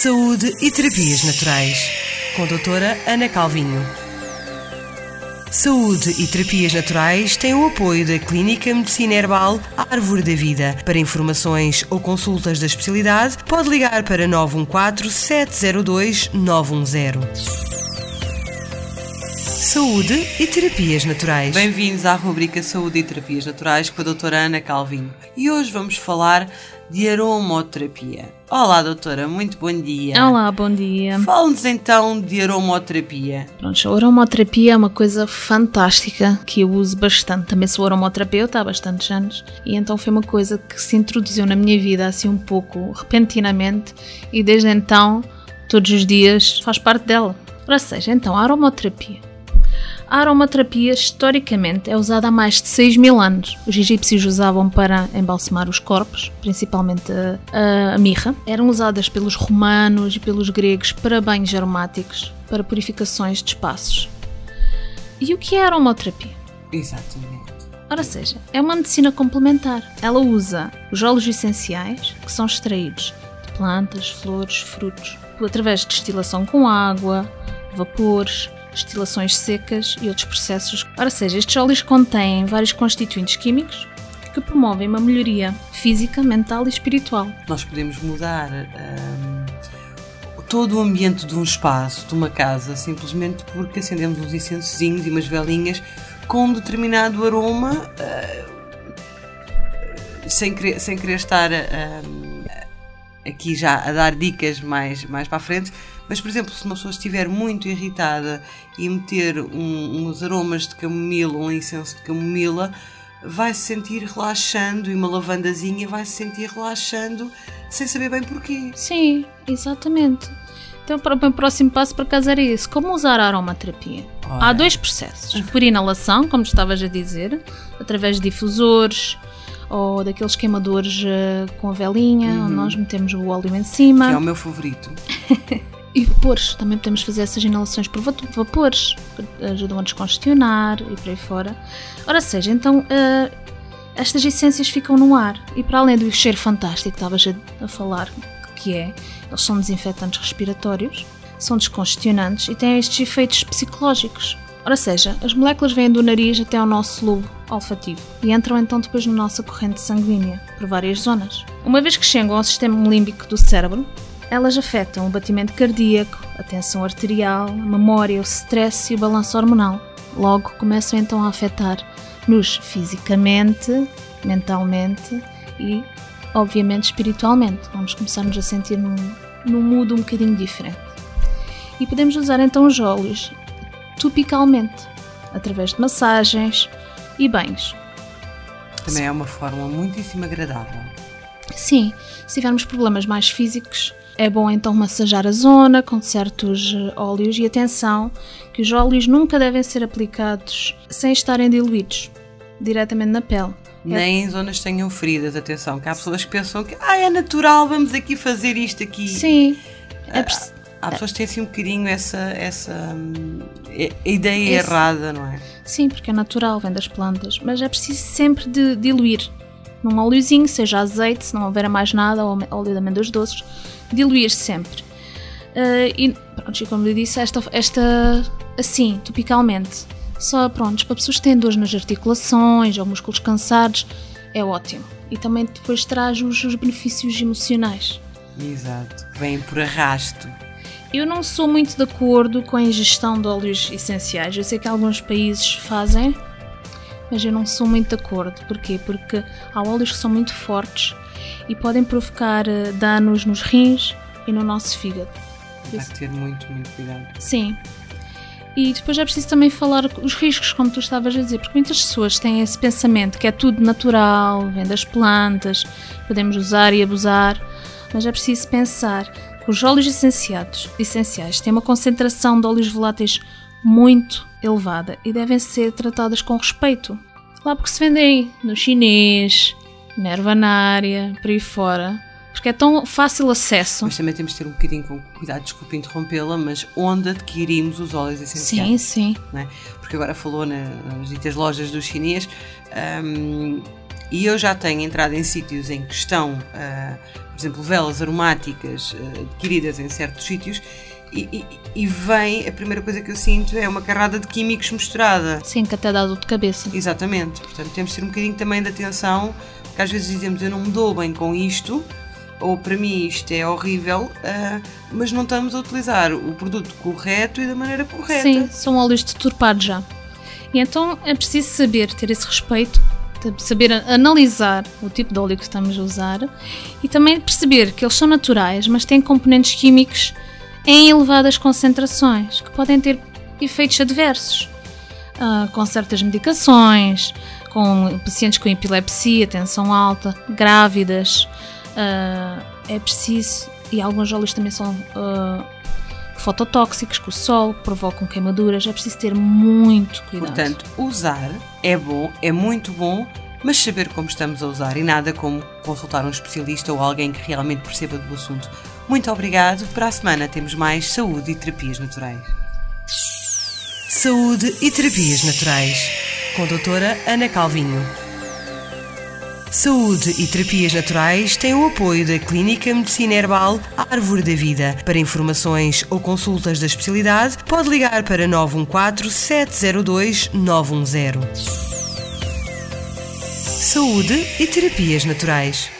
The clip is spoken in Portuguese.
Saúde e Terapias Naturais, com a doutora Ana Calvinho. Saúde e Terapias Naturais têm o apoio da Clínica Medicina Herbal Árvore da Vida. Para informações ou consultas da especialidade, pode ligar para 914 702 910. Saúde e Terapias Naturais. Bem-vindos à rubrica Saúde e Terapias Naturais com a doutora Ana Calvinho. E hoje vamos falar de aromoterapia. Olá, doutora, muito bom dia. Olá, bom dia. Fale-nos então de aromoterapia. Pronto, a aromoterapia é uma coisa fantástica que eu uso bastante. Também sou aromoterapeuta há bastantes anos e então foi uma coisa que se introduziu na minha vida assim um pouco repentinamente e desde então, todos os dias, faz parte dela. Ou seja, então, a aromoterapia a aromaterapia, historicamente, é usada há mais de 6 mil anos. Os egípcios usavam para embalsamar os corpos, principalmente a, a mirra. Eram usadas pelos romanos e pelos gregos para banhos aromáticos, para purificações de espaços. E o que é a aromaterapia? Exatamente. Ora seja, é uma medicina complementar. Ela usa os óleos essenciais, que são extraídos de plantas, flores, frutos, através de destilação com água, vapores, destilações secas e outros processos. Ora seja, estes óleos contêm vários constituintes químicos que promovem uma melhoria física, mental e espiritual. Nós podemos mudar hum, todo o ambiente de um espaço, de uma casa, simplesmente porque acendemos uns incensozinhos e umas velinhas com um determinado aroma, uh, sem, querer, sem querer estar uh, aqui já a dar dicas mais, mais para a frente, mas, por exemplo, se uma pessoa estiver muito irritada e meter um, uns aromas de camomila, um incenso de camomila, vai se sentir relaxando e uma lavandazinha vai se sentir relaxando sem saber bem porquê. Sim, exatamente. Então, para o próximo passo para casa era isso. Como usar a aromaterapia? Há dois processos. Por inalação, como estavas a dizer, através de difusores, ou daqueles queimadores uh, com a velinha, uhum. onde nós metemos o óleo em cima. Que é o meu favorito. E vapores, também podemos fazer essas inalações por vapores, que ajudam a descongestionar e por aí fora. Ora seja, então uh, estas essências ficam no ar e para além do cheiro fantástico que estavas a, a falar, que é, eles são desinfetantes respiratórios, são descongestionantes e têm estes efeitos psicológicos. Ora seja, as moléculas vêm do nariz até ao nosso lobo olfativo e entram então depois na nossa corrente sanguínea, por várias zonas. Uma vez que chegam ao sistema límbico do cérebro, elas afetam o batimento cardíaco, a tensão arterial, a memória, o stress e o balanço hormonal. Logo começam então a afetar-nos fisicamente, mentalmente e, obviamente, espiritualmente. Vamos começar-nos a sentir num, num mood um bocadinho diferente. E podemos usar então os óleos topicalmente, através de massagens e banhos. Também é uma forma muitíssimo agradável. Sim, se tivermos problemas mais físicos, é bom então massajar a zona com certos eh, óleos e atenção que os óleos nunca devem ser aplicados sem estarem diluídos diretamente na pele. Nem em zonas que tenham feridas, atenção, que há pessoas que pensam que ah, é natural, vamos aqui fazer isto aqui. Sim. É há pessoas que têm assim um bocadinho essa, essa hum, ideia Esse... errada, não é? Sim, porque é natural, vem das plantas, mas é preciso sempre de diluir num óleozinho, seja azeite, se não houver mais nada, ou óleo de amêndoas doces, diluir sempre. Uh, e pronto, como eu disse, esta, esta assim, topicalmente, só pronto, para pessoas que têm dores nas articulações ou músculos cansados, é ótimo. E também depois traz os, os benefícios emocionais. Exato, vem por arrasto. Eu não sou muito de acordo com a ingestão de óleos essenciais. Eu sei que alguns países fazem, mas eu não sou muito de acordo. Porquê? Porque há óleos que são muito fortes e podem provocar uh, danos nos rins e no nosso fígado. Tem que ter muito, muito cuidado. Sim. E depois é preciso também falar os riscos, como tu estavas a dizer, porque muitas pessoas têm esse pensamento que é tudo natural, vem das plantas, podemos usar e abusar, mas é preciso pensar que os óleos essenciados, essenciais têm uma concentração de óleos voláteis muito elevada e devem ser tratadas com respeito. Lá porque se vendem no chinês, na ervanária, por aí fora, porque é tão fácil acesso. Mas também temos de ter um bocadinho com cuidado, desculpe interrompê-la, mas onde adquirimos os óleos essenciais. Sim, sim. É? Porque agora falou nas ditas lojas do chinês um, e eu já tenho entrado em sítios em que estão uh, por exemplo, velas aromáticas uh, adquiridas em certos sítios e, e, e, vem, a primeira coisa que eu sinto é uma carrada de químicos misturada. Sim, que até dá dor de cabeça. Exatamente, portanto temos de ter um bocadinho também de atenção, porque às vezes dizemos eu não me dou bem com isto, ou para mim isto é horrível, uh, mas não estamos a utilizar o produto correto e da maneira correta. Sim, são óleos deturpados já. E então é preciso saber ter esse respeito, saber analisar o tipo de óleo que estamos a usar e também perceber que eles são naturais, mas têm componentes químicos em elevadas concentrações que podem ter efeitos adversos. Uh, com certas medicações, com pacientes com epilepsia, tensão alta, grávidas, uh, é preciso, e alguns óleos também são uh, fototóxicos, que o sol provocam queimaduras, é preciso ter muito cuidado. Portanto, usar é bom, é muito bom, mas saber como estamos a usar e nada como consultar um especialista ou alguém que realmente perceba do assunto. Muito obrigado. Para a semana temos mais saúde e terapias naturais. Saúde e terapias naturais com a doutora Ana Calvinho. Saúde e terapias naturais têm o apoio da Clínica Medicina Herbal Árvore da Vida. Para informações ou consultas da especialidade, pode ligar para 914 702 910. Saúde e terapias naturais.